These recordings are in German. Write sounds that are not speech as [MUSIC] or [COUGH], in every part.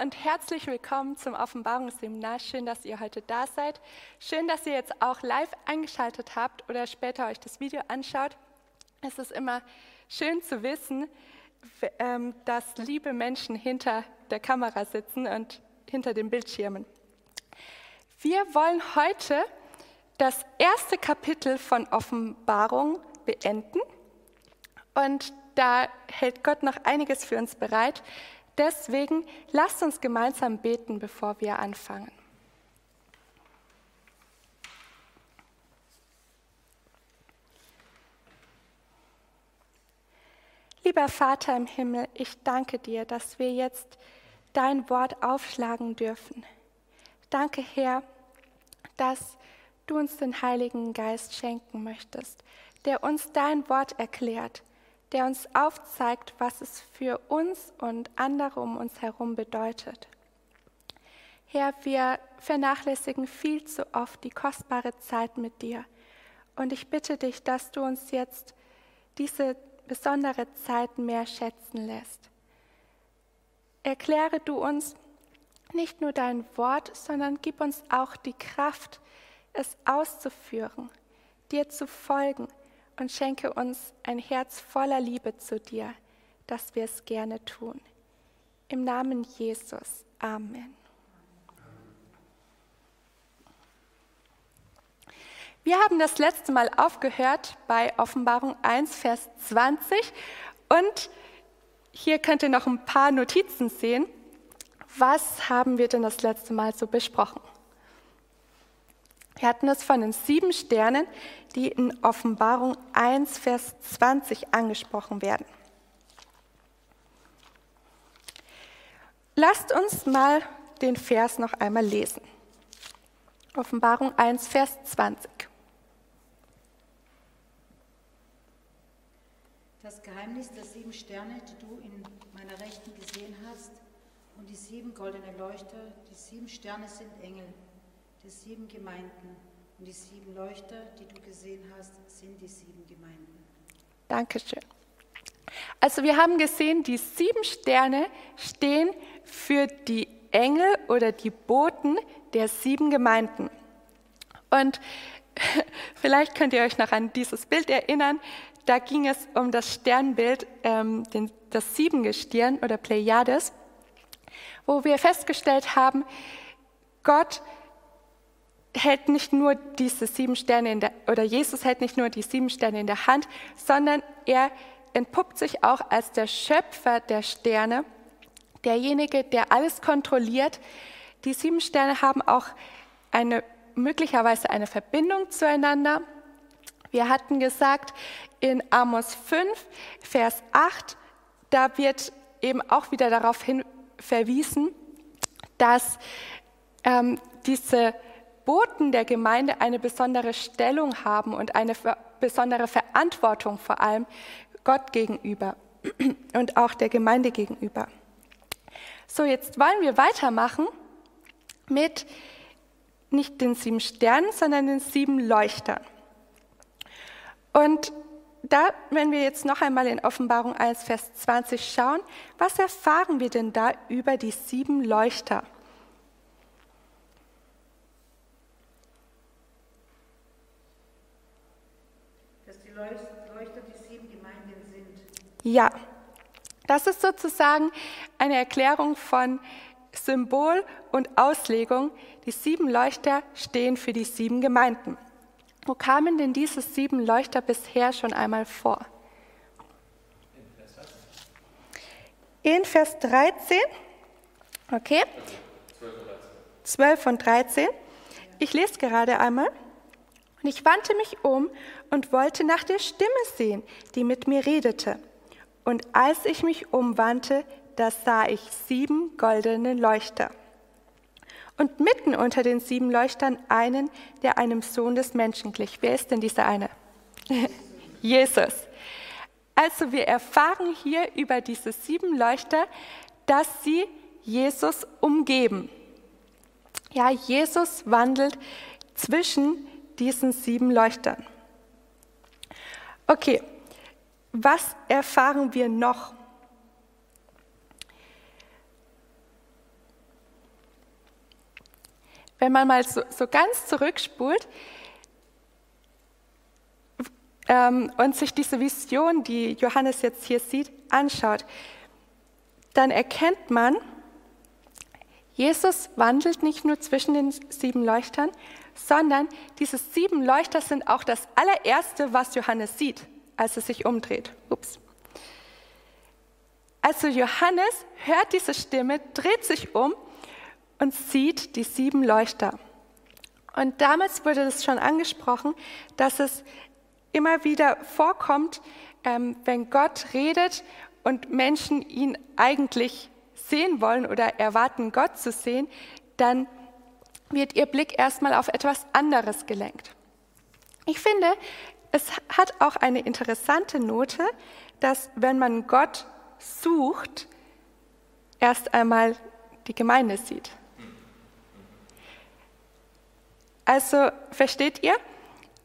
Und herzlich willkommen zum Offenbarungsseminar. Schön, dass ihr heute da seid. Schön, dass ihr jetzt auch live eingeschaltet habt oder später euch das Video anschaut. Es ist immer schön zu wissen, ähm, dass liebe Menschen hinter der Kamera sitzen und hinter den Bildschirmen. Wir wollen heute das erste Kapitel von Offenbarung beenden und da hält Gott noch einiges für uns bereit. Deswegen lasst uns gemeinsam beten, bevor wir anfangen. Lieber Vater im Himmel, ich danke dir, dass wir jetzt dein Wort aufschlagen dürfen. Danke, Herr, dass du uns den Heiligen Geist schenken möchtest, der uns dein Wort erklärt der uns aufzeigt, was es für uns und andere um uns herum bedeutet. Herr, wir vernachlässigen viel zu oft die kostbare Zeit mit dir. Und ich bitte dich, dass du uns jetzt diese besondere Zeit mehr schätzen lässt. Erkläre du uns nicht nur dein Wort, sondern gib uns auch die Kraft, es auszuführen, dir zu folgen und schenke uns ein Herz voller Liebe zu dir, dass wir es gerne tun. Im Namen Jesus. Amen. Wir haben das letzte Mal aufgehört bei Offenbarung 1, Vers 20 und hier könnt ihr noch ein paar Notizen sehen. Was haben wir denn das letzte Mal so besprochen? Wir hatten es von den sieben Sternen, die in Offenbarung 1, Vers 20 angesprochen werden. Lasst uns mal den Vers noch einmal lesen. Offenbarung 1, Vers 20. Das Geheimnis der sieben Sterne, die du in meiner Rechten gesehen hast, und die sieben goldenen Leuchter, die sieben Sterne sind Engel die sieben Gemeinden. Und die sieben Leuchter, die du gesehen hast, sind die sieben Gemeinden. Dankeschön. Also wir haben gesehen, die sieben Sterne stehen für die Engel oder die Boten der sieben Gemeinden. Und [LAUGHS] vielleicht könnt ihr euch noch an dieses Bild erinnern. Da ging es um das Sternbild, ähm, den, das Siebengestirn oder Pleiades, wo wir festgestellt haben, Gott hält nicht nur diese sieben Sterne in der, oder Jesus hält nicht nur die sieben Sterne in der Hand, sondern er entpuppt sich auch als der Schöpfer der Sterne, derjenige, der alles kontrolliert. Die sieben Sterne haben auch eine, möglicherweise eine Verbindung zueinander. Wir hatten gesagt, in Amos 5, Vers 8, da wird eben auch wieder darauf hin verwiesen, dass ähm, diese Boten der Gemeinde eine besondere Stellung haben und eine besondere Verantwortung vor allem Gott gegenüber [CLEARS THROAT] und auch der Gemeinde gegenüber. So, jetzt wollen wir weitermachen mit nicht den sieben Sternen, sondern den sieben Leuchtern. Und da, wenn wir jetzt noch einmal in Offenbarung 1, Vers 20 schauen, was erfahren wir denn da über die sieben Leuchter? Leuchter die sieben Gemeinden sind. Ja, das ist sozusagen eine Erklärung von Symbol und Auslegung. Die sieben Leuchter stehen für die sieben Gemeinden. Wo kamen denn diese sieben Leuchter bisher schon einmal vor? In Vers 13. Okay. 12 und 13. Ich lese gerade einmal. Und ich wandte mich um und wollte nach der Stimme sehen, die mit mir redete. Und als ich mich umwandte, da sah ich sieben goldene Leuchter. Und mitten unter den sieben Leuchtern einen, der einem Sohn des Menschen glich. Wer ist denn dieser eine? [LAUGHS] Jesus. Also wir erfahren hier über diese sieben Leuchter, dass sie Jesus umgeben. Ja, Jesus wandelt zwischen diesen sieben Leuchtern. Okay, was erfahren wir noch? wenn man mal so, so ganz zurückspult ähm, und sich diese Vision, die Johannes jetzt hier sieht, anschaut, dann erkennt man, Jesus wandelt nicht nur zwischen den sieben Leuchtern, sondern diese sieben Leuchter sind auch das allererste, was Johannes sieht, als er sich umdreht. Ups. Also Johannes hört diese Stimme, dreht sich um und sieht die sieben Leuchter. Und damals wurde das schon angesprochen, dass es immer wieder vorkommt, ähm, wenn Gott redet und Menschen ihn eigentlich sehen wollen oder erwarten, Gott zu sehen, dann wird ihr Blick erstmal auf etwas anderes gelenkt. Ich finde, es hat auch eine interessante Note, dass wenn man Gott sucht, erst einmal die Gemeinde sieht. Also versteht ihr?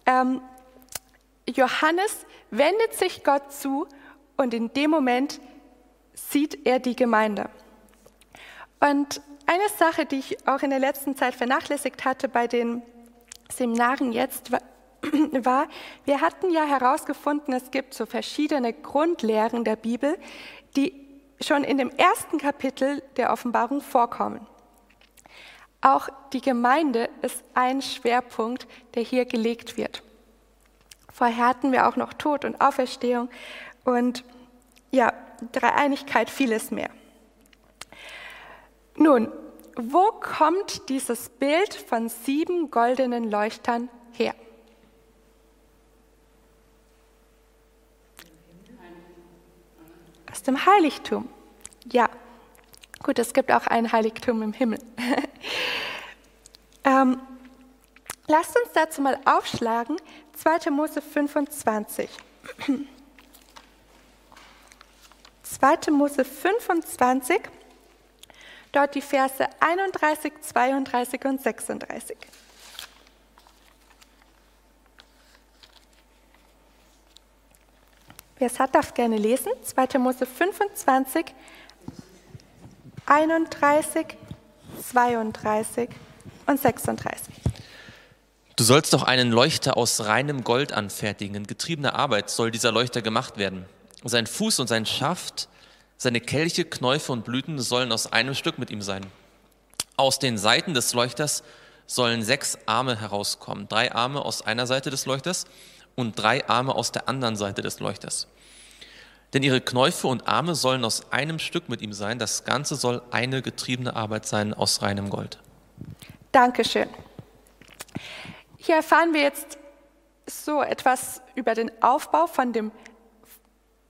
Ähm, Johannes wendet sich Gott zu und in dem Moment sieht er die Gemeinde. Und eine Sache, die ich auch in der letzten Zeit vernachlässigt hatte bei den Seminaren jetzt, [CLEARS THROAT] war, wir hatten ja herausgefunden, es gibt so verschiedene Grundlehren der Bibel, die schon in dem ersten Kapitel der Offenbarung vorkommen. Auch die Gemeinde ist ein Schwerpunkt, der hier gelegt wird. Vorher hatten wir auch noch Tod und Auferstehung und ja, Dreieinigkeit, vieles mehr. Nun, wo kommt dieses Bild von sieben goldenen Leuchtern her? Aus dem Heiligtum. Ja, gut, es gibt auch ein Heiligtum im Himmel. [LAUGHS] ähm, lasst uns dazu mal aufschlagen, 2. Mose 25. 2. [CLEARS THROAT] Mose 25, dort die Verse 31, 32 und 36. Wer es hat, darf gerne lesen. 2. Mose 25, 31, 32 und 36. Du sollst doch einen Leuchter aus reinem Gold anfertigen. In getriebener Arbeit soll dieser Leuchter gemacht werden. Sein Fuß und sein Schaft, seine Kelche, Knäufe und Blüten sollen aus einem Stück mit ihm sein. Aus den Seiten des Leuchters sollen sechs Arme herauskommen. Drei Arme aus einer Seite des Leuchters und drei Arme aus der anderen Seite des Leuchters. Denn ihre Knäufe und Arme sollen aus einem Stück mit ihm sein. Das Ganze soll eine getriebene Arbeit sein aus reinem Gold. Dankeschön. Hier erfahren wir jetzt so etwas über den Aufbau von dem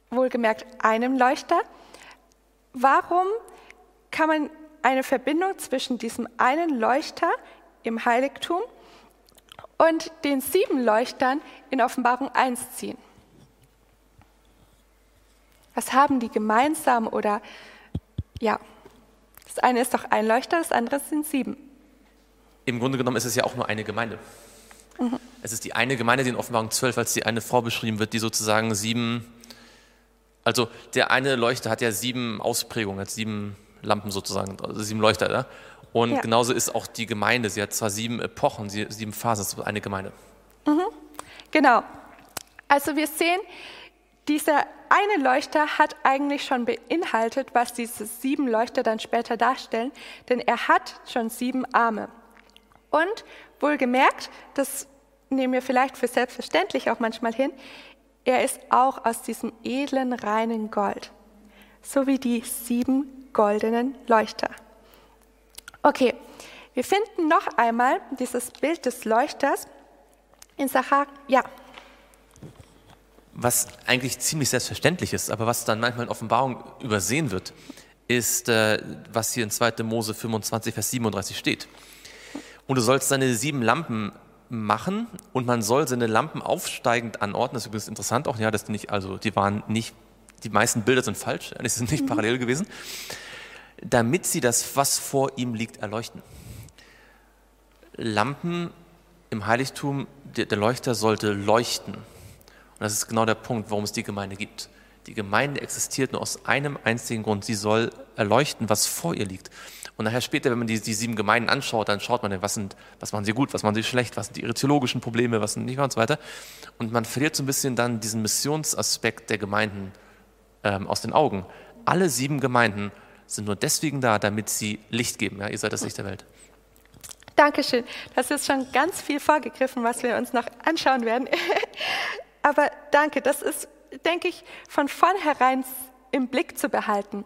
wohlgemerkt einem Leuchter. Warum kann man eine Verbindung zwischen diesem einen Leuchter im Heiligtum und den sieben Leuchtern in Offenbarung 1 ziehen. Was haben die gemeinsam oder ja, das eine ist doch ein Leuchter, das andere sind sieben. Im Grunde genommen ist es ja auch nur eine Gemeinde. Mhm. Es ist die eine Gemeinde, die in Offenbarung 12 als die eine Frau beschrieben wird, die sozusagen sieben, also der eine Leuchter hat ja sieben Ausprägungen, hat sieben Lampen sozusagen, also sieben Leuchter. Ja? Und ja. genauso ist auch die Gemeinde. Sie hat zwar sieben Epochen, sieben Phasen, es ist eine Gemeinde. Mhm. Genau. Also wir sehen, dieser eine Leuchter hat eigentlich schon beinhaltet, was diese sieben Leuchter dann später darstellen, denn er hat schon sieben Arme. Und wohlgemerkt, das nehmen wir vielleicht für selbstverständlich auch manchmal hin, er ist auch aus diesem edlen, reinen Gold, so wie die sieben goldenen Leuchter. Okay, wir finden noch einmal dieses Bild des Leuchters in Sachar. Ja. Was eigentlich ziemlich selbstverständlich ist, aber was dann manchmal in Offenbarung übersehen wird, ist, äh, was hier in 2. Mose 25, Vers 37 steht. Und du sollst seine sieben Lampen machen und man soll seine Lampen aufsteigend anordnen. Das ist übrigens interessant auch, ja, dass die nicht, also die waren nicht, die meisten Bilder sind falsch, die sind nicht mhm. parallel gewesen damit sie das, was vor ihm liegt, erleuchten. Lampen im Heiligtum, der, der Leuchter sollte leuchten. Und das ist genau der Punkt, warum es die Gemeinde gibt. Die Gemeinde existiert nur aus einem einzigen Grund. Sie soll erleuchten, was vor ihr liegt. Und nachher später, wenn man die, die sieben Gemeinden anschaut, dann schaut man, was, sind, was machen sie gut, was machen sie schlecht, was sind ihre theologischen Probleme, was sind nicht und so weiter. Und man verliert so ein bisschen dann diesen Missionsaspekt der Gemeinden ähm, aus den Augen. Alle sieben Gemeinden sind nur deswegen da, damit sie Licht geben. Ja, ihr seid das Licht der Welt. Dankeschön. Das ist schon ganz viel vorgegriffen, was wir uns noch anschauen werden. [LAUGHS] Aber danke, das ist, denke ich, von vornherein im Blick zu behalten.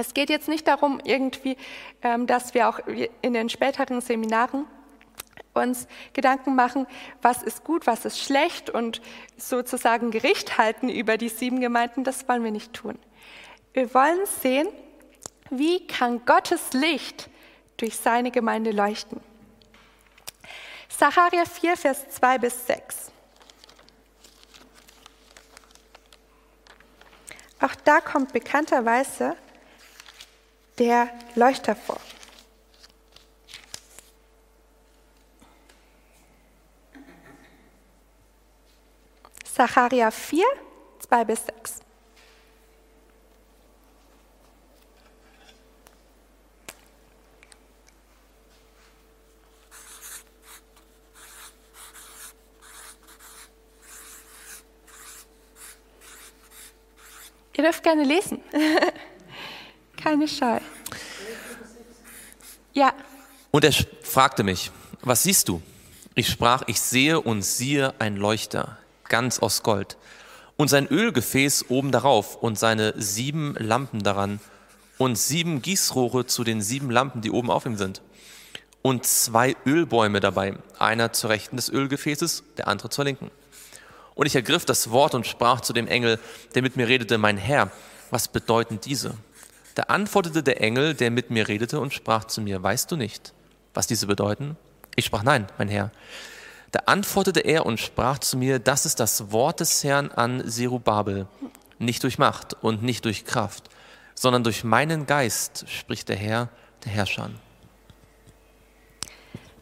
Es geht jetzt nicht darum, irgendwie, ähm, dass wir auch in den späteren Seminaren uns Gedanken machen, was ist gut, was ist schlecht und sozusagen Gericht halten über die sieben Gemeinden. Das wollen wir nicht tun. Wir wollen sehen, wie kann Gottes Licht durch seine Gemeinde leuchten. Sacharja 4, Vers 2 bis 6. Auch da kommt bekannterweise der Leuchter vor. Sacharja 4, 2 bis 6. Ihr dürft gerne lesen. [LAUGHS] Keine Scheu. Ja. Und er fragte mich, was siehst du? Ich sprach, ich sehe und siehe ein Leuchter, ganz aus Gold, und sein Ölgefäß oben darauf und seine sieben Lampen daran und sieben Gießrohre zu den sieben Lampen, die oben auf ihm sind. Und zwei Ölbäume dabei, einer zur Rechten des Ölgefäßes, der andere zur Linken. Und ich ergriff das Wort und sprach zu dem Engel, der mit mir redete, mein Herr, was bedeuten diese? Da antwortete der Engel, der mit mir redete, und sprach zu mir, weißt du nicht, was diese bedeuten? Ich sprach, nein, mein Herr. Da antwortete er und sprach zu mir, das ist das Wort des Herrn an Serubabel, nicht durch Macht und nicht durch Kraft, sondern durch meinen Geist, spricht der Herr, der Herrscher.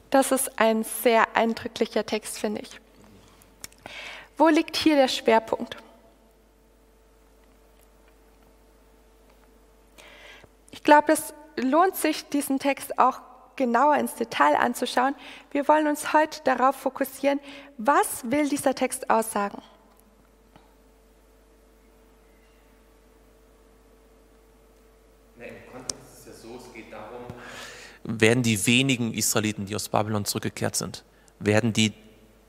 Das ist ein sehr eindrücklicher Text, finde ich. Wo liegt hier der Schwerpunkt? Glaube, es lohnt sich, diesen Text auch genauer ins Detail anzuschauen. Wir wollen uns heute darauf fokussieren, was will dieser Text aussagen? Nee, Im Kontext ist es ja so, es geht darum, werden die wenigen Israeliten, die aus Babylon zurückgekehrt sind, werden die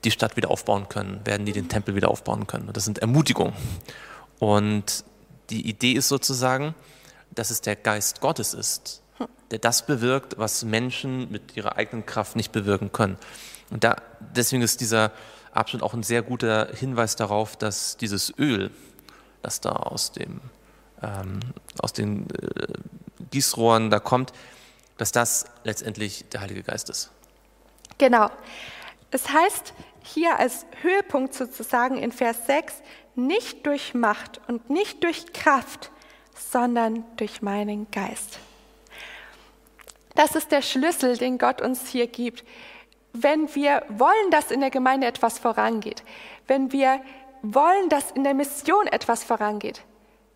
die Stadt wieder aufbauen können, werden die den Tempel wieder aufbauen können. Und das sind Ermutigungen. Und die Idee ist sozusagen, dass es der Geist Gottes ist, der das bewirkt, was Menschen mit ihrer eigenen Kraft nicht bewirken können. Und da, deswegen ist dieser Abschnitt auch ein sehr guter Hinweis darauf, dass dieses Öl, das da aus, dem, ähm, aus den äh, Gießrohren da kommt, dass das letztendlich der Heilige Geist ist. Genau. Es heißt hier als Höhepunkt sozusagen in Vers 6, nicht durch Macht und nicht durch Kraft, sondern durch meinen Geist. Das ist der Schlüssel, den Gott uns hier gibt. Wenn wir wollen, dass in der Gemeinde etwas vorangeht, wenn wir wollen, dass in der Mission etwas vorangeht,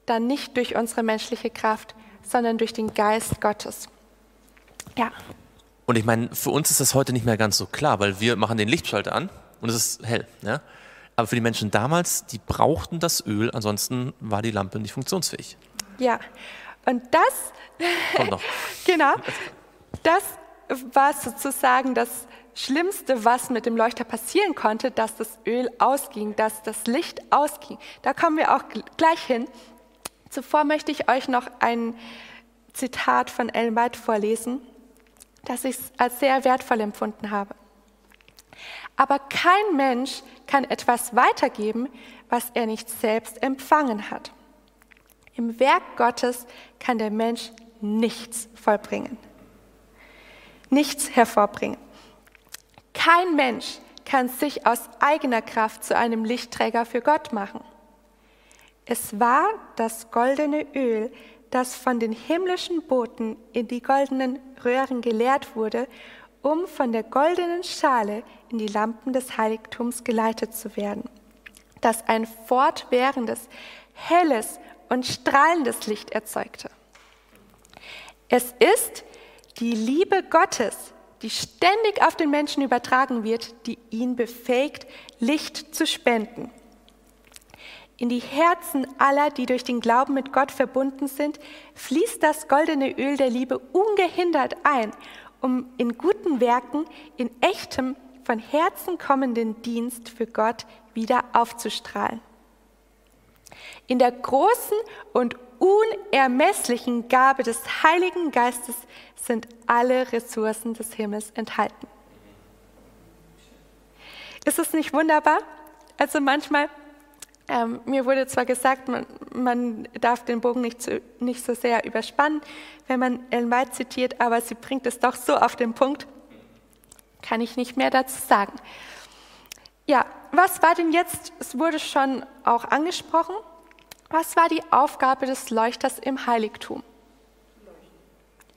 dann nicht durch unsere menschliche Kraft, sondern durch den Geist Gottes. Ja. Und ich meine, für uns ist das heute nicht mehr ganz so klar, weil wir machen den Lichtschalter an und es ist hell. Ja? Aber für die Menschen damals, die brauchten das Öl, ansonsten war die Lampe nicht funktionsfähig. Ja, und das, [LAUGHS] genau, das war sozusagen das Schlimmste, was mit dem Leuchter passieren konnte, dass das Öl ausging, dass das Licht ausging. Da kommen wir auch gleich hin. Zuvor möchte ich euch noch ein Zitat von Ellen White vorlesen das ich als sehr wertvoll empfunden habe. Aber kein Mensch kann etwas weitergeben, was er nicht selbst empfangen hat. Im Werk Gottes kann der Mensch nichts vollbringen, nichts hervorbringen. Kein Mensch kann sich aus eigener Kraft zu einem Lichtträger für Gott machen. Es war das goldene Öl, das von den himmlischen Boten in die goldenen Röhren geleert wurde, um von der goldenen Schale in die Lampen des Heiligtums geleitet zu werden, das ein fortwährendes, helles und strahlendes Licht erzeugte. Es ist die Liebe Gottes, die ständig auf den Menschen übertragen wird, die ihn befähigt, Licht zu spenden. In die Herzen aller, die durch den Glauben mit Gott verbunden sind, fließt das goldene Öl der Liebe ungehindert ein, um in guten Werken, in echtem, von Herzen kommenden Dienst für Gott wieder aufzustrahlen. In der großen und unermesslichen Gabe des Heiligen Geistes sind alle Ressourcen des Himmels enthalten. Ist es nicht wunderbar? Also manchmal ähm, mir wurde zwar gesagt, man, man darf den Bogen nicht, zu, nicht, so sehr überspannen, wenn man Ellen White zitiert, aber sie bringt es doch so auf den Punkt, kann ich nicht mehr dazu sagen. Ja, was war denn jetzt, es wurde schon auch angesprochen, was war die Aufgabe des Leuchters im Heiligtum?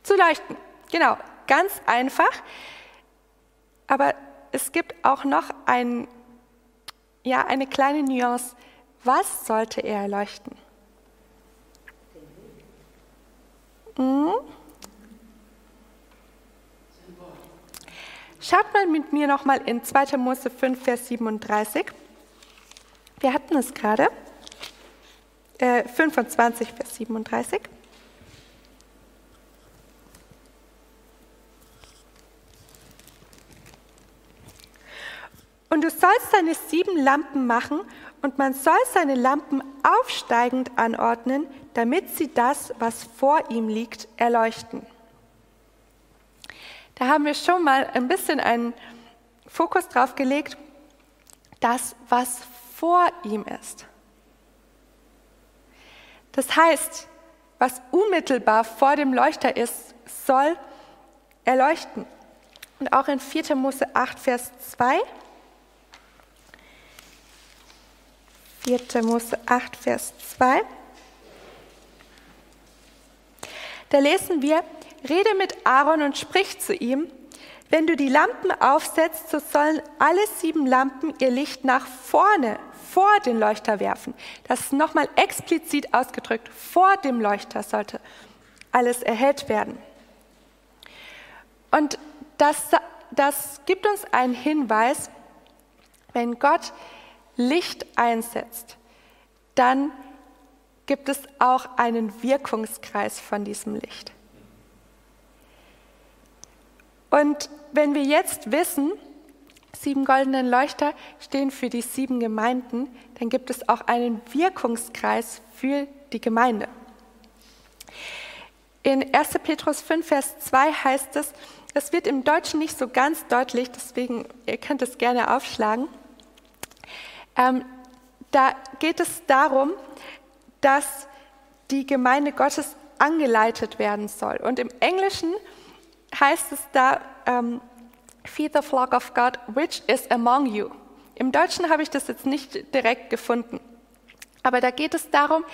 Zu leuchten, genau, ganz einfach. Aber es gibt auch noch ein, ja, eine kleine Nuance. Was sollte er erleuchten? Hm? Schaut mal mit mir nochmal in 2. Mose 5, Vers 37. Wir hatten es gerade. Äh, 25, Vers 37. Und du sollst deine sieben Lampen machen und man soll seine Lampen aufsteigend anordnen, damit sie das, was vor ihm liegt, erleuchten. Da haben wir schon mal ein bisschen einen Fokus drauf gelegt, das, was vor ihm ist. Das heißt, was unmittelbar vor dem Leuchter ist, soll erleuchten. Und auch in 4. Mose 8, Vers 2 4. Mose 8, Vers 2. Da lesen wir, rede mit Aaron und sprich zu ihm, wenn du die Lampen aufsetzt, so sollen alle sieben Lampen ihr Licht nach vorne, vor den Leuchter werfen. Das ist nochmal explizit ausgedrückt. Vor dem Leuchter sollte alles erhellt werden. Und das, das gibt uns einen Hinweis, wenn Gott Licht einsetzt, dann gibt es auch einen Wirkungskreis von diesem Licht. Und wenn wir jetzt wissen, sieben goldenen Leuchter stehen für die sieben Gemeinden, dann gibt es auch einen Wirkungskreis für die Gemeinde. In 1. Petrus 5, Vers 2 heißt es, es wird im Deutschen nicht so ganz deutlich, deswegen ihr könnt es gerne aufschlagen. Ähm, da geht es darum, dass die Gemeinde Gottes angeleitet werden soll. Und im Englischen heißt es da, ähm, Feed the flock of God, which is among you. Im Deutschen habe ich das jetzt nicht direkt gefunden. Aber da geht es darum,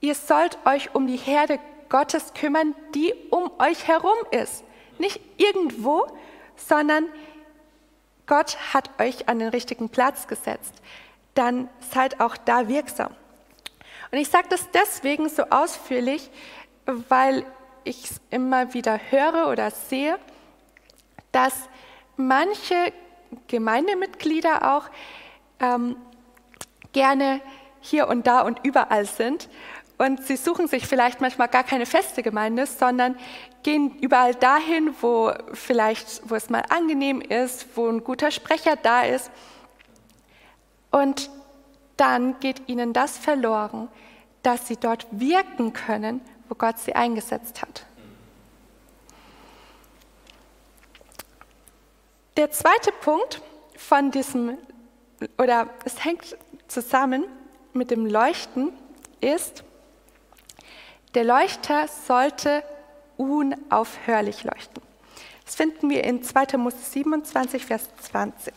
ihr sollt euch um die Herde Gottes kümmern, die um euch herum ist. Nicht irgendwo, sondern Gott hat euch an den richtigen Platz gesetzt, dann seid auch da wirksam. Und ich sage das deswegen so ausführlich, weil ich es immer wieder höre oder sehe, dass manche Gemeindemitglieder auch ähm, gerne hier und da und überall sind und sie suchen sich vielleicht manchmal gar keine feste Gemeinde, sondern gehen überall dahin, wo vielleicht, wo es mal angenehm ist, wo ein guter Sprecher da ist. Und dann geht ihnen das verloren, dass sie dort wirken können, wo Gott sie eingesetzt hat. Der zweite Punkt von diesem, oder es hängt zusammen mit dem Leuchten, ist, der Leuchter sollte unaufhörlich leuchten. Das finden wir in 2. Mose 27, Vers 20.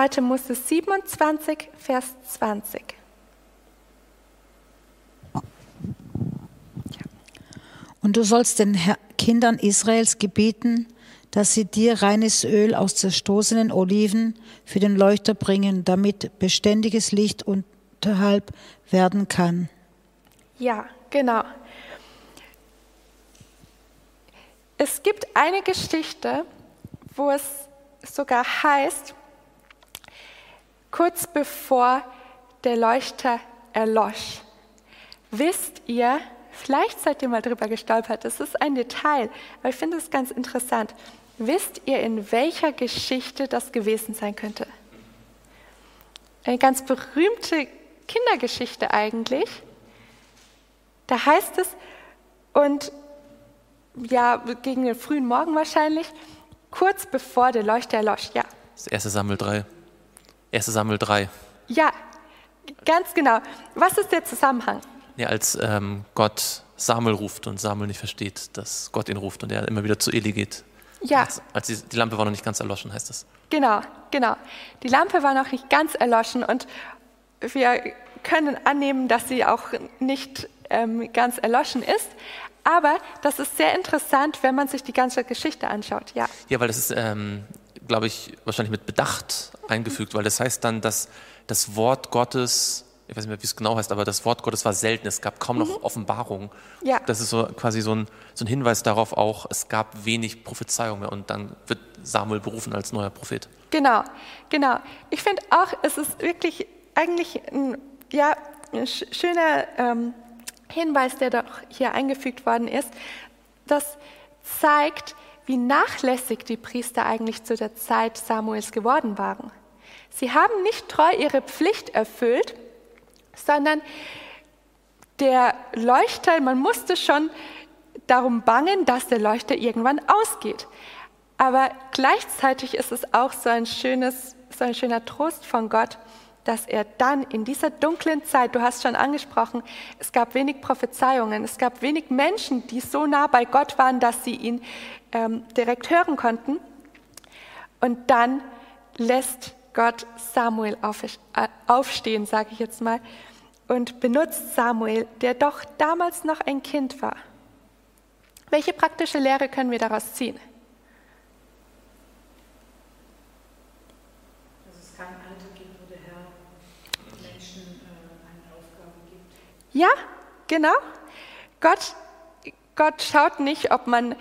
Zweite Mose 27, Vers 20. Und du sollst den Kindern Israels gebieten, dass sie dir reines Öl aus zerstoßenen Oliven für den Leuchter bringen, damit beständiges Licht unterhalb werden kann. Ja, genau. Es gibt eine Geschichte, wo es sogar heißt, kurz bevor der Leuchter erlosch, wisst ihr, vielleicht seid ihr mal drüber gestolpert, das ist ein Detail, aber ich finde es ganz interessant. Wisst ihr, in welcher Geschichte das gewesen sein könnte? Eine ganz berühmte Kindergeschichte eigentlich. Da heißt es, und ja, gegen den frühen Morgen wahrscheinlich, kurz bevor der Leuchter erlosch, ja. Das erste Sammel 3. Erste Sammel 3. Ja, ganz genau. Was ist der Zusammenhang? Ja, als ähm, Gott Samuel ruft und Samuel nicht versteht, dass Gott ihn ruft und er immer wieder zu Eli geht. Ja. Als, als die, die Lampe war noch nicht ganz erloschen, heißt das. Genau, genau. Die Lampe war noch nicht ganz erloschen und wir können annehmen, dass sie auch nicht ähm, ganz erloschen ist. Aber das ist sehr interessant, wenn man sich die ganze Geschichte anschaut. Ja, Ja, weil das ist, ähm, glaube ich, wahrscheinlich mit Bedacht eingefügt, weil das heißt dann, dass das Wort Gottes, ich weiß nicht mehr, wie es genau heißt, aber das Wort Gottes war selten. Es gab kaum noch Offenbarung. Ja. Das ist so quasi so ein, so ein Hinweis darauf auch, es gab wenig Prophezeiung mehr und dann wird Samuel berufen als neuer Prophet. genau, genau. Ich finde auch, es ist wirklich eigentlich ein, ja, ein sch- schöner ähm, Hinweis, der doch hier eingefügt worden ist. Das zeigt, wie nachlässig die Priester eigentlich zu der Zeit Samuels geworden waren. Sie haben nicht treu ihre Pflicht erfüllt, sondern der Leuchter, man musste schon darum bangen, dass der Leuchter irgendwann ausgeht. Aber gleichzeitig ist es auch so ein, schönes, so ein schöner Trost von Gott, dass er dann in dieser dunklen Zeit, du hast schon angesprochen, es gab wenig Prophezeiungen, es gab wenig Menschen, die so nah bei Gott waren, dass sie ihn ähm, direkt hören konnten. Und dann lässt Gott Samuel auf, äh, aufstehen, sage ich jetzt mal, und benutzt Samuel, der doch damals noch ein Kind war. Welche praktische Lehre können wir daraus ziehen? Dass es kein Alter gibt, wo der Herr Menschen äh, eine Aufgabe gibt. Ja, genau. Gott, Gott schaut nicht, ob man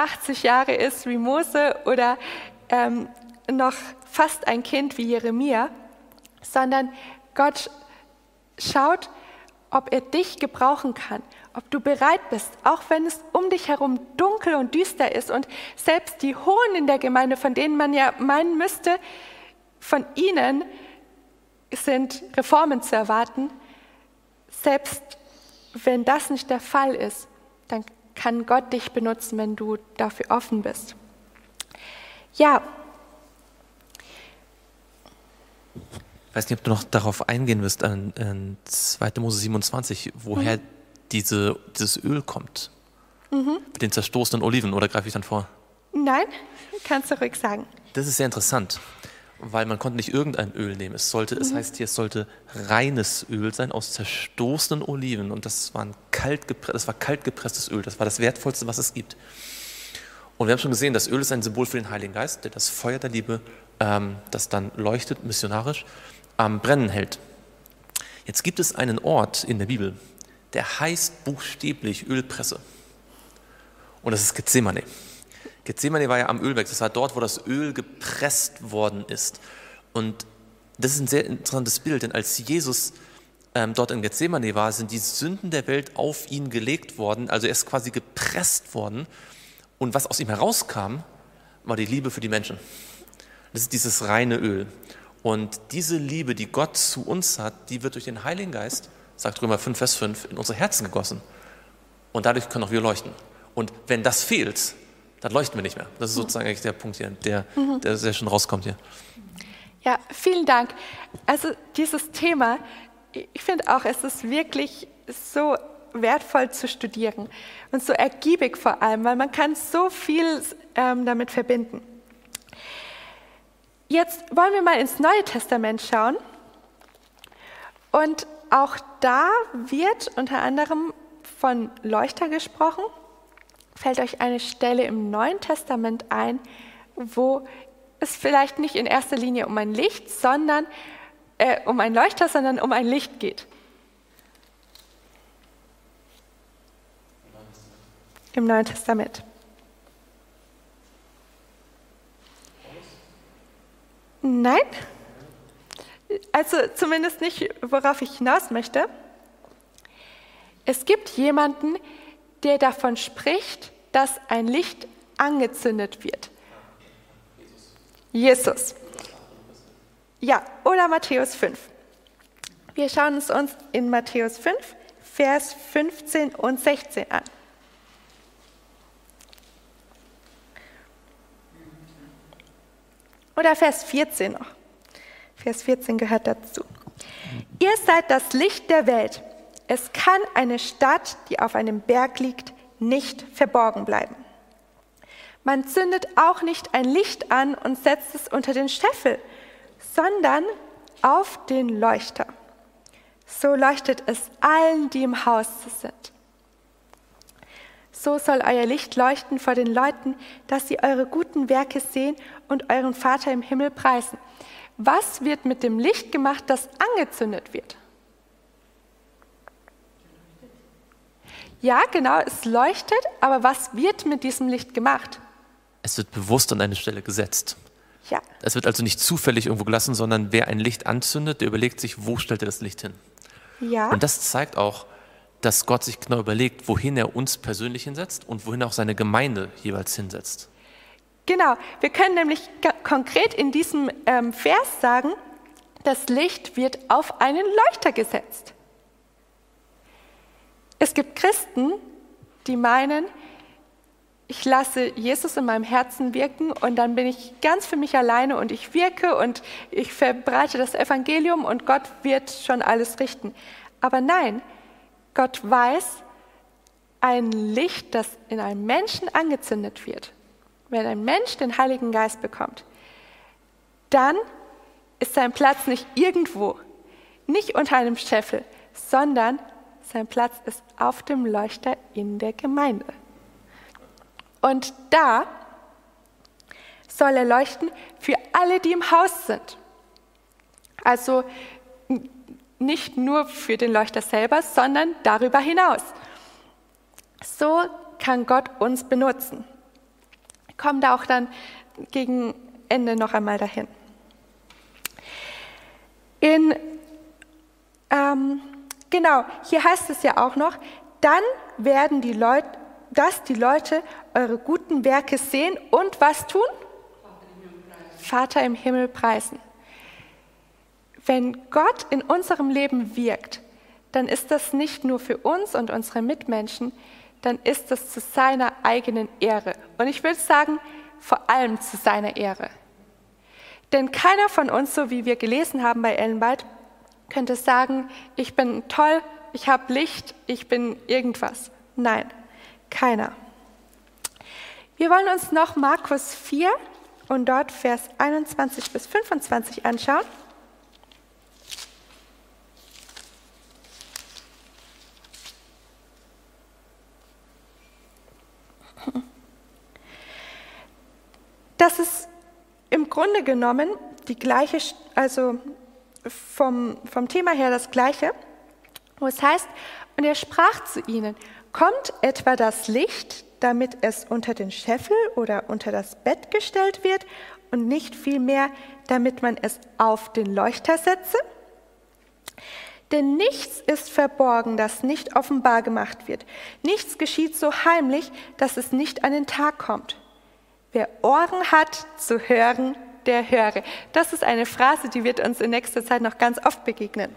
80 Jahre ist wie Mose oder ähm, noch fast ein Kind wie Jeremia, sondern Gott schaut, ob er dich gebrauchen kann, ob du bereit bist, auch wenn es um dich herum dunkel und düster ist und selbst die Hohen in der Gemeinde, von denen man ja meinen müsste, von ihnen sind Reformen zu erwarten, selbst wenn das nicht der Fall ist, dann kann Gott dich benutzen, wenn du dafür offen bist. Ja, Ich weiß nicht, ob du noch darauf eingehen wirst, an, an 2. Mose 27, woher diese, dieses Öl kommt. Mit den zerstoßenen Oliven, oder greife ich dann vor? nein, kannst du ruhig sagen. Das ist sehr interessant, weil man konnte nicht irgendein Öl nehmen. Es sollte, es heißt hier, es sollte reines Öl sein aus zerstoßenen Oliven und das war, ein kalt das war kalt gepresstes Öl. Das war das wertvollste, was es gibt. Und wir haben schon gesehen, das Öl ist ein Symbol für den Heiligen Geist, der das Feuer der Liebe, ähm, das dann leuchtet, missionarisch, am Brennen hält. Jetzt gibt es einen Ort in der Bibel, der heißt buchstäblich Ölpresse. Und das ist Gethsemane. Gethsemane war ja am Ölberg, das war dort, wo das Öl gepresst worden ist. Und das ist ein sehr interessantes Bild, denn als Jesus ähm, dort in Gethsemane war, sind die Sünden der Welt auf ihn gelegt worden, also er ist quasi gepresst worden. Und was aus ihm herauskam, war die Liebe für die Menschen. Das ist dieses reine Öl. Und diese Liebe, die Gott zu uns hat, die wird durch den Heiligen Geist, sagt Römer 5, Vers 5, in unsere Herzen gegossen. Und dadurch können auch wir leuchten. Und wenn das fehlt, dann leuchten wir nicht mehr. Das ist sozusagen eigentlich der Punkt hier, der, der sehr schon rauskommt hier. Ja, vielen Dank. Also dieses Thema, ich finde auch, es ist wirklich so wertvoll zu studieren und so ergiebig vor allem, weil man kann so viel ähm, damit verbinden. Jetzt wollen wir mal ins Neue Testament schauen. Und auch da wird unter anderem von Leuchter gesprochen. Fällt euch eine Stelle im Neuen Testament ein, wo es vielleicht nicht in erster Linie um ein Licht, sondern äh, um ein Leuchter, sondern um ein Licht geht? Im Neuen Testament. Nein? Also zumindest nicht, worauf ich hinaus möchte. Es gibt jemanden, der davon spricht, dass ein Licht angezündet wird. Jesus. Ja, oder Matthäus 5. Wir schauen es uns in Matthäus 5, Vers 15 und 16 an. Oder Vers 14 noch. Vers 14 gehört dazu. Ihr seid das Licht der Welt. Es kann eine Stadt, die auf einem Berg liegt, nicht verborgen bleiben. Man zündet auch nicht ein Licht an und setzt es unter den Scheffel, sondern auf den Leuchter. So leuchtet es allen, die im Haus sind. So soll euer Licht leuchten vor den Leuten, dass sie eure guten Werke sehen und euren Vater im Himmel preisen. Was wird mit dem Licht gemacht, das angezündet wird? Ja, genau, es leuchtet, aber was wird mit diesem Licht gemacht? Es wird bewusst an eine Stelle gesetzt. Ja. Es wird also nicht zufällig irgendwo gelassen, sondern wer ein Licht anzündet, der überlegt sich, wo stellt er das Licht hin. Ja. Und das zeigt auch, dass Gott sich genau überlegt, wohin er uns persönlich hinsetzt und wohin auch seine Gemeinde jeweils hinsetzt. Genau, wir können nämlich konkret in diesem ähm, Vers sagen, das Licht wird auf einen Leuchter gesetzt. Es gibt Christen, die meinen, ich lasse Jesus in meinem Herzen wirken und dann bin ich ganz für mich alleine und ich wirke und ich verbreite das Evangelium und Gott wird schon alles richten. Aber nein, Gott weiß, ein Licht, das in einem Menschen angezündet wird, wenn ein Mensch den Heiligen Geist bekommt, dann ist sein Platz nicht irgendwo, nicht unter einem Scheffel, sondern sein Platz ist auf dem Leuchter in der Gemeinde. Und da soll er leuchten für alle, die im Haus sind. Also nicht nur für den Leuchter selber, sondern darüber hinaus. So kann Gott uns benutzen. Ich komme da auch dann gegen Ende noch einmal dahin. In, genau, hier heißt es ja auch noch, dann werden die Leute, dass die Leute eure guten Werke sehen und was tun? Vater im Himmel preisen. Wenn Gott in unserem Leben wirkt, dann ist das nicht nur für uns und unsere Mitmenschen, dann ist das zu seiner eigenen Ehre. Und ich würde sagen, vor allem zu seiner Ehre. Denn keiner von uns, so wie wir gelesen haben bei Ellen White, könnte sagen, ich bin toll, ich habe Licht, ich bin irgendwas. Nein, keiner. Wir wollen uns noch Markus 4 und dort Vers 21 bis 25 anschauen. Das ist im Grunde genommen die gleiche, also vom, vom Thema her das gleiche, wo es heißt, und er sprach zu ihnen, kommt etwa das Licht, damit es unter den Scheffel oder unter das Bett gestellt wird und nicht vielmehr, damit man es auf den Leuchter setze? Denn nichts ist verborgen, das nicht offenbar gemacht wird. Nichts geschieht so heimlich, dass es nicht an den Tag kommt. Wer Ohren hat zu hören, der höre. Das ist eine Phrase, die wird uns in nächster Zeit noch ganz oft begegnen.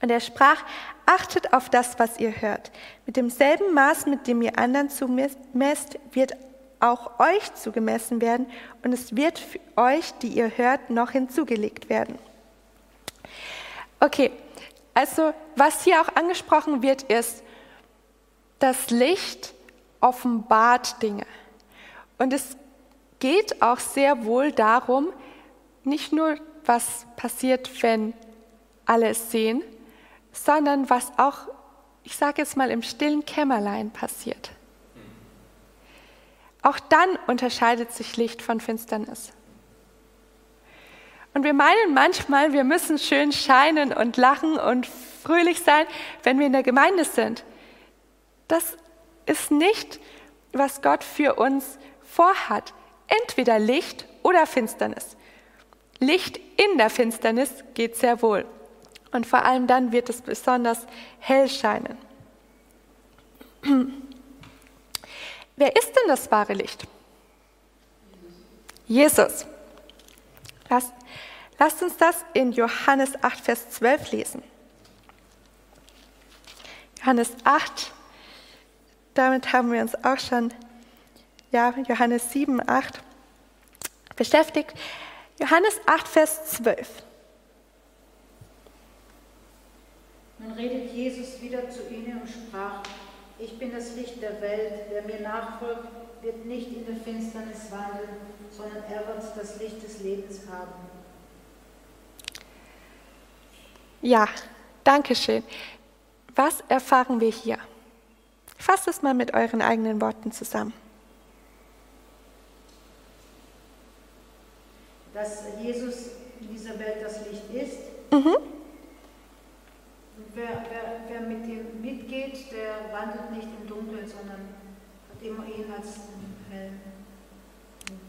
Und er sprach, achtet auf das, was ihr hört. Mit demselben Maß, mit dem ihr anderen zumesst, wird auch euch zugemessen werden und es wird für euch, die ihr hört, noch hinzugelegt werden. Okay, also was hier auch angesprochen wird, ist, das Licht offenbart Dinge. Und es geht auch sehr wohl darum, nicht nur, was passiert, wenn alle es sehen, sondern was auch ich sage jetzt mal, im stillen Kämmerlein passiert. Auch dann unterscheidet sich Licht von Finsternis. Und wir meinen manchmal, wir müssen schön scheinen und lachen und fröhlich sein, wenn wir in der Gemeinde sind. Das ist nicht, was Gott für uns vorhat. Entweder Licht oder Finsternis. Licht in der Finsternis geht sehr wohl. Und vor allem dann wird es besonders hell scheinen. [CLEARS THROAT] Wer ist denn das wahre Licht? Jesus. Lasst, lasst uns das in Johannes 8, Vers 12 lesen. Johannes 8, damit haben wir uns auch schon, ja, Johannes 7, 8 beschäftigt. Johannes 8, Vers 12. Nun redet Jesus wieder zu ihnen und sprach, ich bin das Licht der Welt, wer mir nachfolgt, wird nicht in der Finsternis wandeln, sondern er wird das Licht des Lebens haben. Ja, danke schön. Was erfahren wir hier? Fasst es mal mit euren eigenen Worten zusammen. Dass Jesus in dieser Welt das Licht ist. Mhm. Wer, wer, wer mit ihm mitgeht, der wandelt nicht im Dunkeln, sondern hat immer ihn als den hellen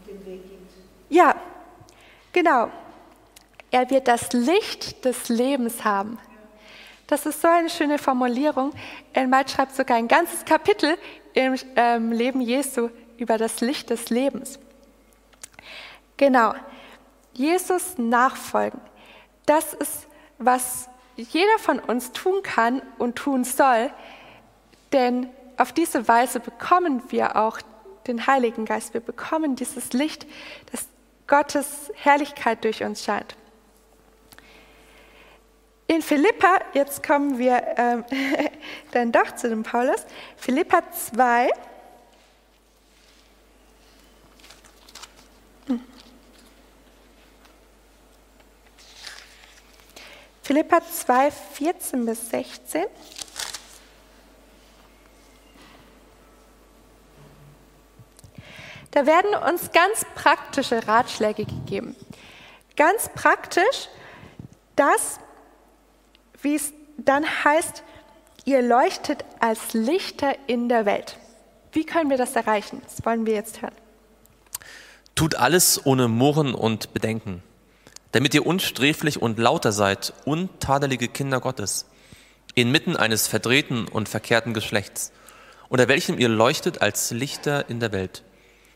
den Weg gibt. Ja, genau. Er wird das Licht des Lebens haben. Das ist so eine schöne Formulierung. Elmalt schreibt sogar ein ganzes Kapitel im ähm, Leben Jesu über das Licht des Lebens. Genau. Jesus nachfolgen. Das ist, was jeder von uns tun kann und tun soll, denn auf diese Weise bekommen wir auch den Heiligen Geist. Wir bekommen dieses Licht, das Gottes Herrlichkeit durch uns scheint. In Philippa, jetzt kommen wir ähm, [LAUGHS] dann doch zu dem Paulus, Philippa 2. Philippa 2, 14 bis 16. Da werden uns ganz praktische Ratschläge gegeben. Ganz praktisch, dass wie es dann heißt, ihr leuchtet als Lichter in der Welt. Wie können wir das erreichen? Das wollen wir jetzt hören. Tut alles ohne Murren und Bedenken, damit ihr unsträflich und lauter seid, untadelige Kinder Gottes, inmitten eines verdrehten und verkehrten Geschlechts, unter welchem ihr leuchtet als Lichter in der Welt,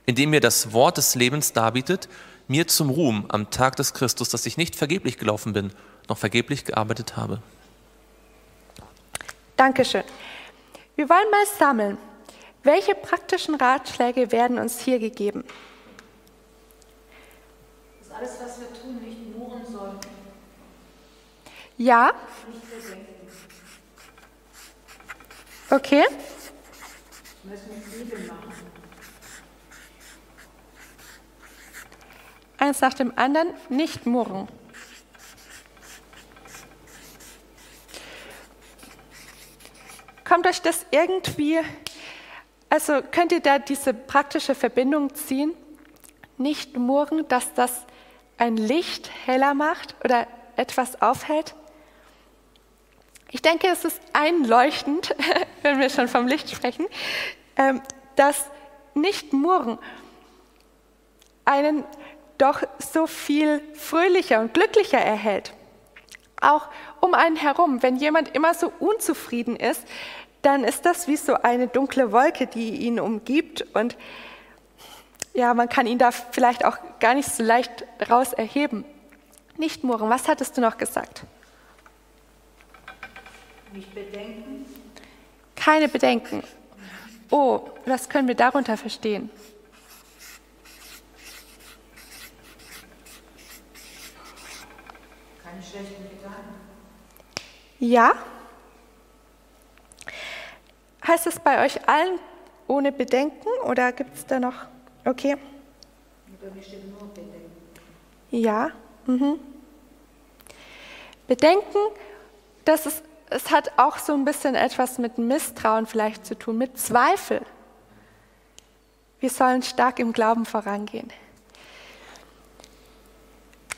indem ihr das Wort des Lebens darbietet, mir zum Ruhm am Tag des Christus, dass ich nicht vergeblich gelaufen bin, noch vergeblich gearbeitet habe. Dankeschön. Wir wollen mal sammeln. Welche praktischen Ratschläge werden uns hier gegeben? Das ist alles, was wir tun, nicht sollen. Ja. Okay. Eins nach dem anderen, nicht murren. Kommt euch das irgendwie, also könnt ihr da diese praktische Verbindung ziehen? Nicht murren, dass das ein Licht heller macht oder etwas aufhält? Ich denke, es ist einleuchtend, [LAUGHS] wenn wir schon vom Licht sprechen, ähm, dass nicht murren einen doch so viel fröhlicher und glücklicher erhält auch um einen herum. Wenn jemand immer so unzufrieden ist, dann ist das wie so eine dunkle Wolke, die ihn umgibt und ja, man kann ihn da vielleicht auch gar nicht so leicht raus erheben. Nicht murren, was hattest du noch gesagt? Nicht bedenken. Keine Bedenken. Oh, was können wir darunter verstehen? Keine schlechten Gedanken. Ja? Heißt es bei euch allen ohne Bedenken oder gibt es da noch? Okay. Ja. Mhm. Bedenken, das ist es hat auch so ein bisschen etwas mit Misstrauen vielleicht zu tun, mit Zweifel. Wir sollen stark im Glauben vorangehen.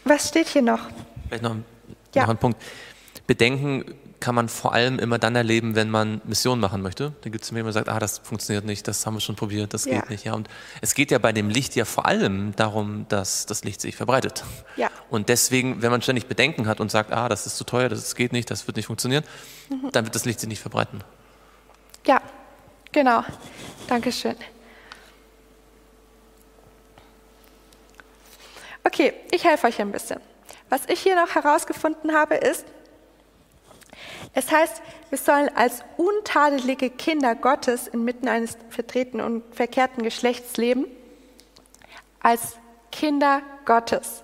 Was steht hier noch? Vielleicht noch, ja. noch ein Punkt. Bedenken kann man vor allem immer dann erleben, wenn man Mission machen möchte. Dann gibt es mir, man sagt, ah, das funktioniert nicht, das haben wir schon probiert, das ja. geht nicht. Ja, und es geht ja bei dem Licht ja vor allem darum, dass das Licht sich verbreitet. Ja. Und deswegen, wenn man ständig Bedenken hat und sagt, ah, das ist zu teuer, das geht nicht, das wird nicht funktionieren, mhm. dann wird das Licht sich nicht verbreiten. Ja, genau. Dankeschön. Okay, ich helfe euch ein bisschen. Was ich hier noch herausgefunden habe, ist, es heißt, wir sollen als untadelige Kinder Gottes inmitten eines vertretenen und verkehrten Geschlechts leben. Als Kinder Gottes.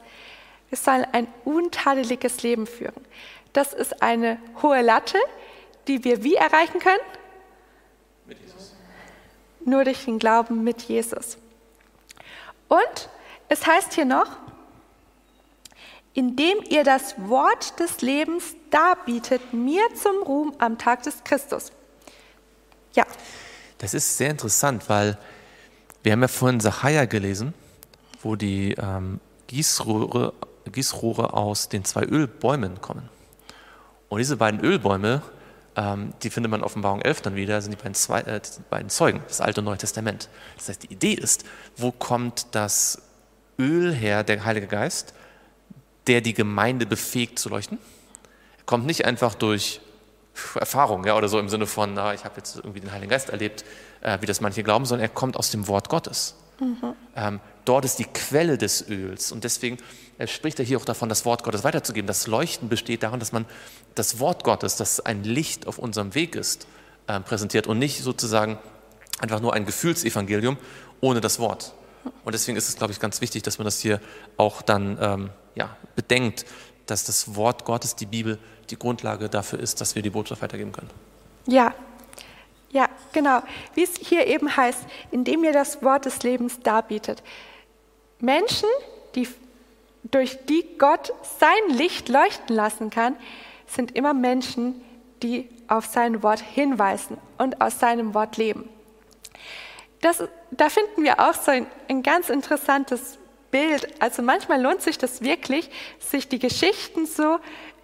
Wir sollen ein untadeliges Leben führen. Das ist eine hohe Latte, die wir wie erreichen können? Mit Jesus. Nur durch den Glauben mit Jesus. Und es heißt hier noch, indem ihr das Wort des Lebens darbietet, mir zum Ruhm am Tag des Christus. Ja. Das ist sehr interessant, weil wir haben ja vorhin Sacharja gelesen, wo die ähm, Gießrohre, Gießrohre aus den zwei Ölbäumen kommen. Und diese beiden Ölbäume, ähm, die findet man in Offenbarung 11 dann wieder, sind die beiden, zwei, äh, die beiden Zeugen, das Alte und Neue Testament. Das heißt, die Idee ist, wo kommt das Öl her, der Heilige Geist? Der die Gemeinde befähigt zu leuchten. Er kommt nicht einfach durch Erfahrung ja, oder so im Sinne von, na, ich habe jetzt irgendwie den Heiligen Geist erlebt, äh, wie das manche glauben, sondern er kommt aus dem Wort Gottes. Mhm. Ähm, dort ist die Quelle des Öls und deswegen spricht er hier auch davon, das Wort Gottes weiterzugeben. Das Leuchten besteht darin, dass man das Wort Gottes, das ein Licht auf unserem Weg ist, äh, präsentiert und nicht sozusagen einfach nur ein Gefühlsevangelium ohne das Wort. Und deswegen ist es, glaube ich, ganz wichtig, dass man das hier auch dann ähm, ja, bedenkt, dass das Wort Gottes, die Bibel, die Grundlage dafür ist, dass wir die Botschaft weitergeben können. Ja, ja, genau. Wie es hier eben heißt, indem ihr das Wort des Lebens darbietet. Menschen, die, durch die Gott sein Licht leuchten lassen kann, sind immer Menschen, die auf sein Wort hinweisen und aus seinem Wort leben. Das, da finden wir auch so ein, ein ganz interessantes Bild. Also manchmal lohnt sich das wirklich, sich die Geschichten so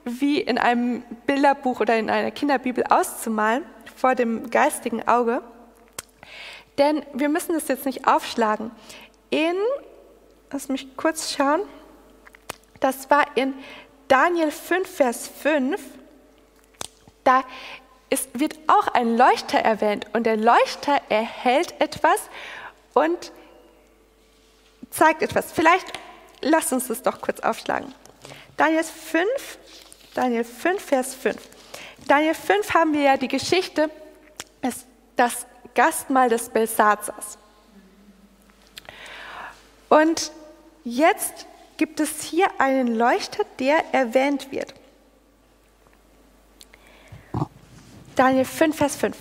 wie in einem Bilderbuch oder in einer Kinderbibel auszumalen vor dem geistigen Auge. Denn wir müssen das jetzt nicht aufschlagen. In, lass mich kurz schauen, das war in Daniel 5, Vers 5, da ist, wird auch ein Leuchter erwähnt und der Leuchter erhält etwas und zeigt etwas. Vielleicht lasst uns das doch kurz aufschlagen. Daniel 5, Daniel 5, Vers 5. Daniel 5 haben wir ja die Geschichte, das Gastmahl des Belsazars. Und jetzt gibt es hier einen Leuchter, der erwähnt wird. Daniel 5, Vers 5.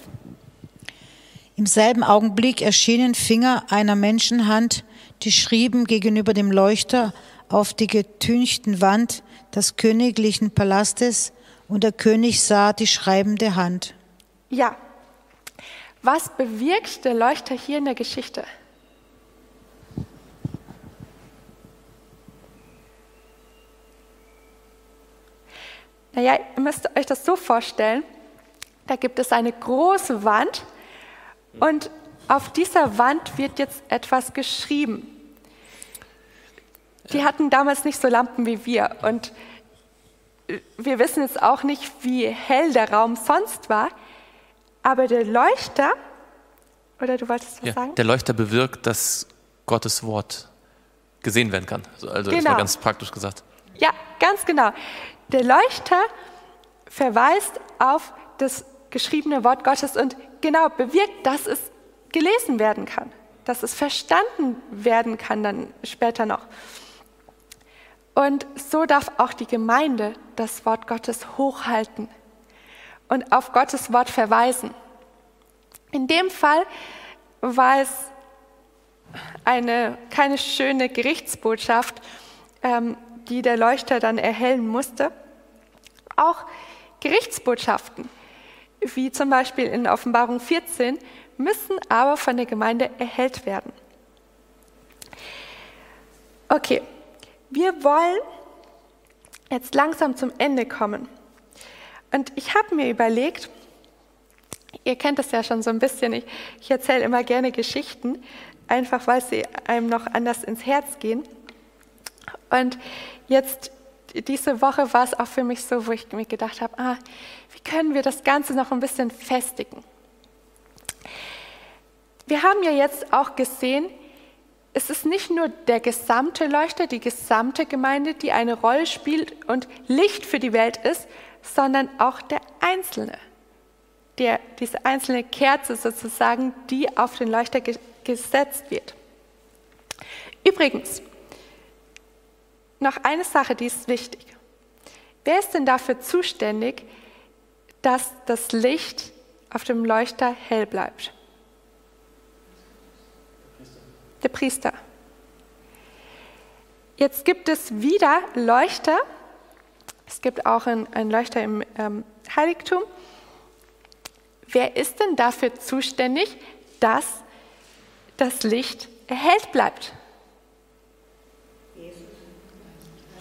Im selben Augenblick erschienen Finger einer Menschenhand, die schrieben gegenüber dem Leuchter auf die getünchten Wand des königlichen Palastes und der König sah die schreibende Hand. Ja. Was bewirkt der Leuchter hier in der Geschichte? Naja, ihr müsst euch das so vorstellen. Da gibt es eine große Wand und auf dieser Wand wird jetzt etwas geschrieben. Die hatten damals nicht so Lampen wie wir und wir wissen jetzt auch nicht, wie hell der Raum sonst war, aber der Leuchter, oder du wolltest was ja, sagen? Der Leuchter bewirkt, dass Gottes Wort gesehen werden kann. Also genau. das war ganz praktisch gesagt. Ja, ganz genau. Der Leuchter verweist auf das geschriebene Wort Gottes und genau bewirkt, dass es gelesen werden kann, dass es verstanden werden kann dann später noch. Und so darf auch die Gemeinde das Wort Gottes hochhalten und auf Gottes Wort verweisen. In dem Fall war es eine, keine schöne Gerichtsbotschaft, ähm, die der Leuchter dann erhellen musste. Auch Gerichtsbotschaften, wie zum Beispiel in Offenbarung 14, müssen aber von der Gemeinde erhellt werden. Okay, wir wollen jetzt langsam zum Ende kommen. Und ich habe mir überlegt, ihr kennt das ja schon so ein bisschen, ich, ich erzähle immer gerne Geschichten, einfach weil sie einem noch anders ins Herz gehen. Und jetzt diese Woche war es auch für mich so, wo ich mir gedacht habe, ah, wie können wir das Ganze noch ein bisschen festigen? Wir haben ja jetzt auch gesehen, es ist nicht nur der gesamte Leuchter, die gesamte Gemeinde, die eine Rolle spielt und Licht für die Welt ist, sondern auch der Einzelne. Der, diese einzelne Kerze sozusagen, die auf den Leuchter ge gesetzt wird. Übrigens, noch eine Sache, die ist wichtig. Wer ist denn dafür zuständig, dass das Licht auf dem Leuchter hell bleibt? Der Priester. Jetzt gibt es wieder Leuchter. Es gibt auch einen Leuchter im ähm, Heiligtum. Wer ist denn dafür zuständig, dass das Licht erhellt bleibt?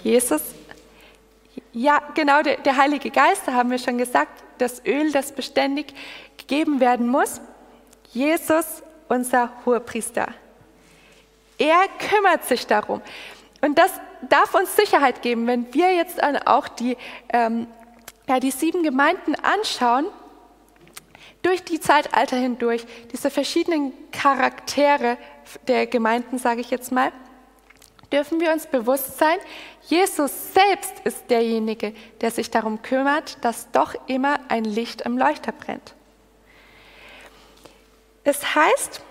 Jesus. Ja, genau, der, der Heilige Geist, da haben wir schon gesagt, das Öl, das beständig gegeben werden muss. Jesus, unser Hohepriester. Er kümmert sich darum. Und das darf uns Sicherheit geben, wenn wir jetzt auch die, ähm, ja, die sieben Gemeinden anschauen, durch die Zeitalter hindurch, diese verschiedenen Charaktere der Gemeinden, sage ich jetzt mal, dürfen wir uns bewusst sein, Jesus selbst ist derjenige, der sich darum kümmert, dass doch immer ein Licht im Leuchter brennt. Es heißt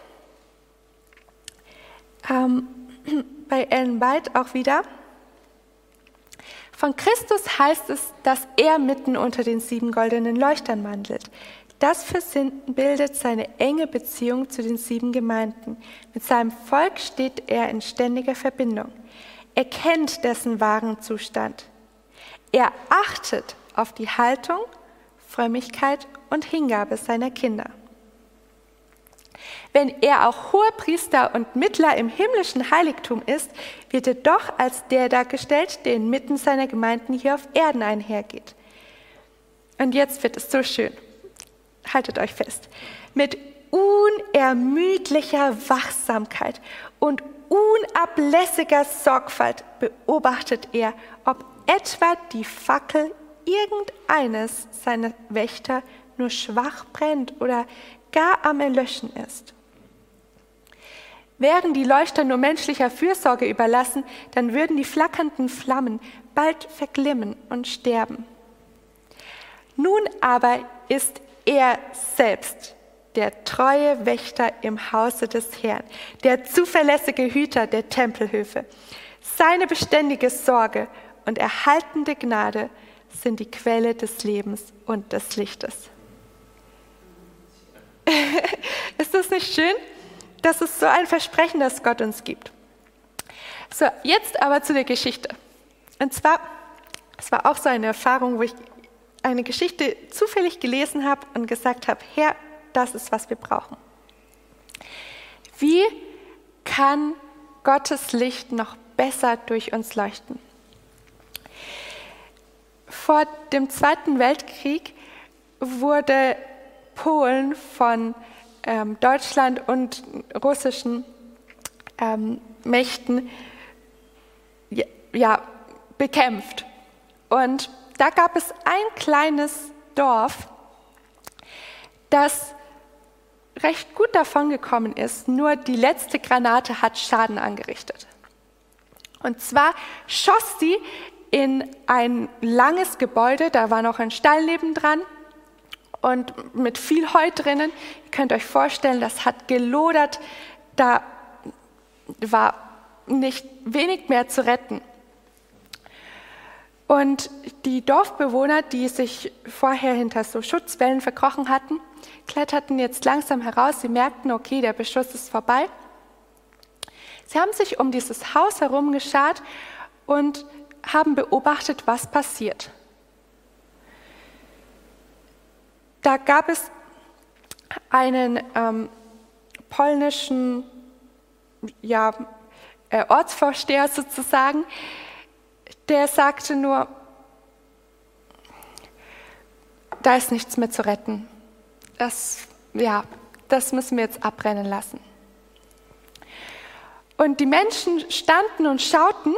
ähm, [CLEARS THROAT] bei Ellen White auch wieder, von Christus heißt es, dass er mitten unter den sieben goldenen Leuchtern wandelt. Das bildet seine enge Beziehung zu den sieben Gemeinden. Mit seinem Volk steht er in ständiger Verbindung. Er kennt dessen wahren Zustand. Er achtet auf die Haltung, Frömmigkeit und Hingabe seiner Kinder. Wenn er auch hoher Priester und Mittler im himmlischen Heiligtum ist, wird er doch als der dargestellt, der inmitten seiner Gemeinden hier auf Erden einhergeht. Und jetzt wird es so schön haltet euch fest, mit unermüdlicher Wachsamkeit und unablässiger Sorgfalt beobachtet er, ob etwa die Fackel irgendeines seiner Wächter nur schwach brennt oder gar am Erlöschen ist. Wären die Leuchter nur menschlicher Fürsorge überlassen, dann würden die flackernden Flammen bald verglimmen und sterben. Nun aber ist er selbst, der treue Wächter im Hause des Herrn, der zuverlässige Hüter der Tempelhöfe. Seine beständige Sorge und erhaltende Gnade sind die Quelle des Lebens und des Lichtes. [LAUGHS] ist das nicht schön? Das ist so ein Versprechen, das Gott uns gibt. So, jetzt aber zu der Geschichte. Und zwar, es war auch so eine Erfahrung, wo ich eine Geschichte zufällig gelesen habe und gesagt habe, Herr, das ist, was wir brauchen. Wie kann Gottes Licht noch besser durch uns leuchten? Vor dem Zweiten Weltkrieg wurde Polen von ähm, Deutschland und russischen ähm, Mächten ja, ja, bekämpft. Und da gab es ein kleines Dorf, das recht gut davon gekommen ist, nur die letzte Granate hat Schaden angerichtet. Und zwar schoss sie in ein langes Gebäude, da war noch ein Stall nebendran und mit viel Heu drinnen. Ihr könnt euch vorstellen, das hat gelodert, da war nicht wenig mehr zu retten. Und die Dorfbewohner, die sich vorher hinter so Schutzwellen verkrochen hatten, kletterten jetzt langsam heraus. Sie merkten, okay, der Beschuss ist vorbei. Sie haben sich um dieses Haus herum geschart und haben beobachtet, was passiert. da gab es einen ähm, polnischen ja, äh, Ortsvorsteher sozusagen, der sagte nur, da ist nichts mehr zu retten. Das, ja, das müssen wir jetzt abbrennen lassen. Und die Menschen standen und schauten,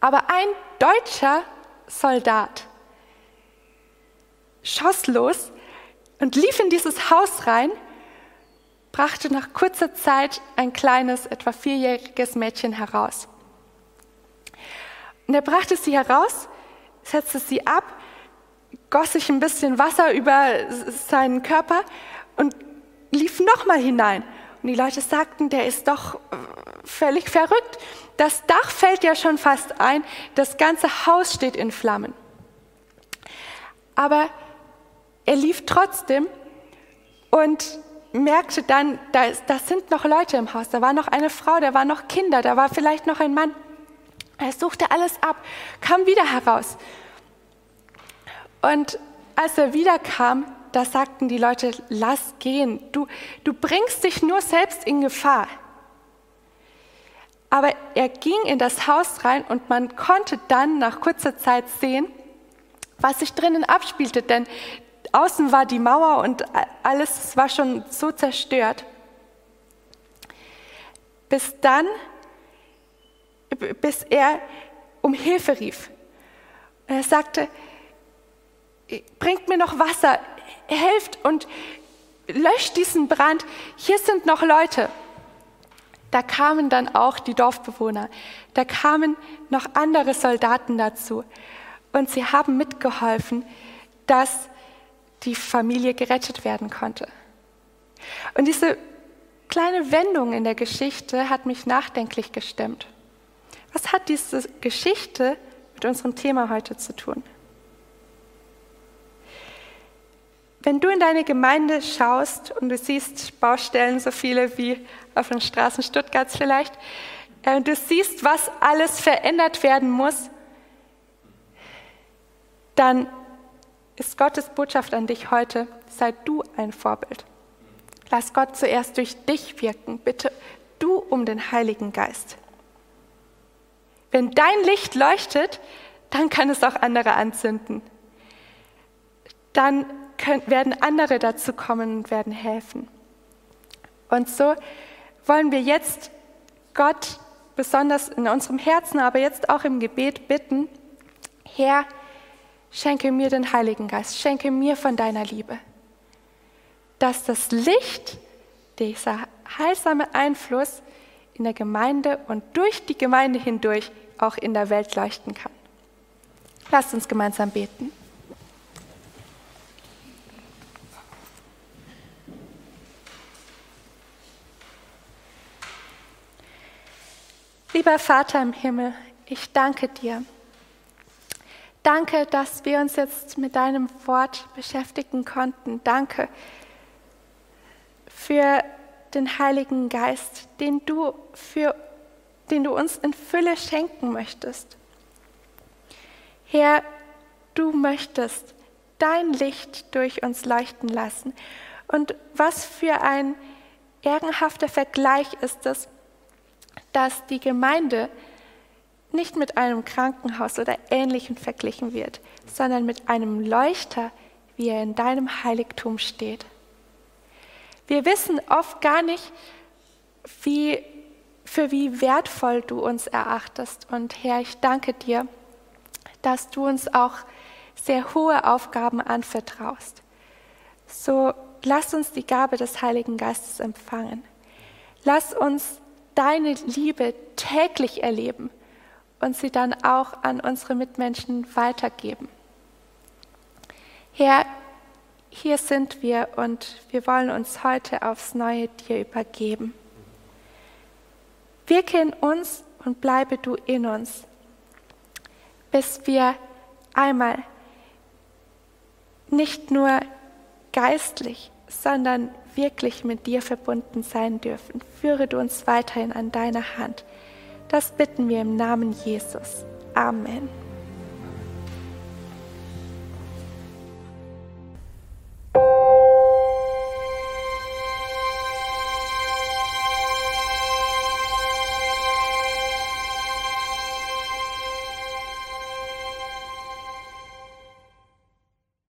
aber ein deutscher Soldat schoss los und lief in dieses Haus rein, brachte nach kurzer Zeit ein kleines, etwa vierjähriges Mädchen heraus. Und er brachte sie heraus, setzte sie ab, goss sich ein bisschen Wasser über seinen Körper und lief nochmal hinein. Und die Leute sagten, der ist doch völlig verrückt. Das Dach fällt ja schon fast ein, das ganze Haus steht in Flammen. Aber er lief trotzdem und merkte dann, da, da sind noch Leute im Haus, da war noch eine Frau, da waren noch Kinder, da war vielleicht noch ein Mann. Er suchte alles ab, kam wieder heraus. Und als er wiederkam, da sagten die Leute, lass gehen, du, du bringst dich nur selbst in Gefahr. Aber er ging in das Haus rein und man konnte dann nach kurzer Zeit sehen, was sich drinnen abspielte, denn außen war die Mauer und alles war schon so zerstört. Bis dann, bis er um Hilfe rief. Und er sagte, bringt mir noch Wasser, helft und löscht diesen Brand, hier sind noch Leute. Da kamen dann auch die Dorfbewohner, da kamen noch andere Soldaten dazu und sie haben mitgeholfen, dass die Familie gerettet werden konnte. Und diese kleine Wendung in der Geschichte hat mich nachdenklich gestimmt. Was hat diese Geschichte mit unserem Thema heute zu tun? Wenn du in deine Gemeinde schaust und du siehst Baustellen, so viele wie auf den Straßen Stuttgarts vielleicht, äh, und du siehst, was alles verändert werden muss, dann ist Gottes Botschaft an dich heute, sei du ein Vorbild. Lass Gott zuerst durch dich wirken, bitte du um den Heiligen Geist. Wenn dein Licht leuchtet, dann kann es auch andere anzünden. Dann können, werden andere dazu kommen und werden helfen. Und so wollen wir jetzt Gott besonders in unserem Herzen, aber jetzt auch im Gebet bitten, Herr, schenke mir den Heiligen Geist, schenke mir von deiner Liebe, dass das Licht, dieser heilsame Einfluss in der Gemeinde und durch die Gemeinde hindurch auch in der Welt leuchten kann. Lasst uns gemeinsam beten. Lieber Vater im Himmel, ich danke dir. Danke, dass wir uns jetzt mit deinem Wort beschäftigen konnten. Danke für den Heiligen Geist, den du, für, den du uns in Fülle schenken möchtest. Herr, du möchtest dein Licht durch uns leuchten lassen. Und was für ein ehrenhafter Vergleich ist es, dass die Gemeinde nicht mit einem Krankenhaus oder Ähnlichem verglichen wird, sondern mit einem Leuchter, wie er in deinem Heiligtum steht. Wir wissen oft gar nicht, wie, für wie wertvoll du uns erachtest. Und Herr, ich danke dir, dass du uns auch sehr hohe Aufgaben anvertraust. So lass uns die Gabe des Heiligen Geistes empfangen. Lass uns deine Liebe täglich erleben und sie dann auch an unsere Mitmenschen weitergeben. Herr, hier sind wir und wir wollen uns heute aufs Neue dir übergeben. Wirke in uns und bleibe du in uns, bis wir einmal nicht nur geistlich, sondern wirklich mit dir verbunden sein dürfen. Führe du uns weiterhin an deiner Hand. Das bitten wir im Namen Jesus. Amen. you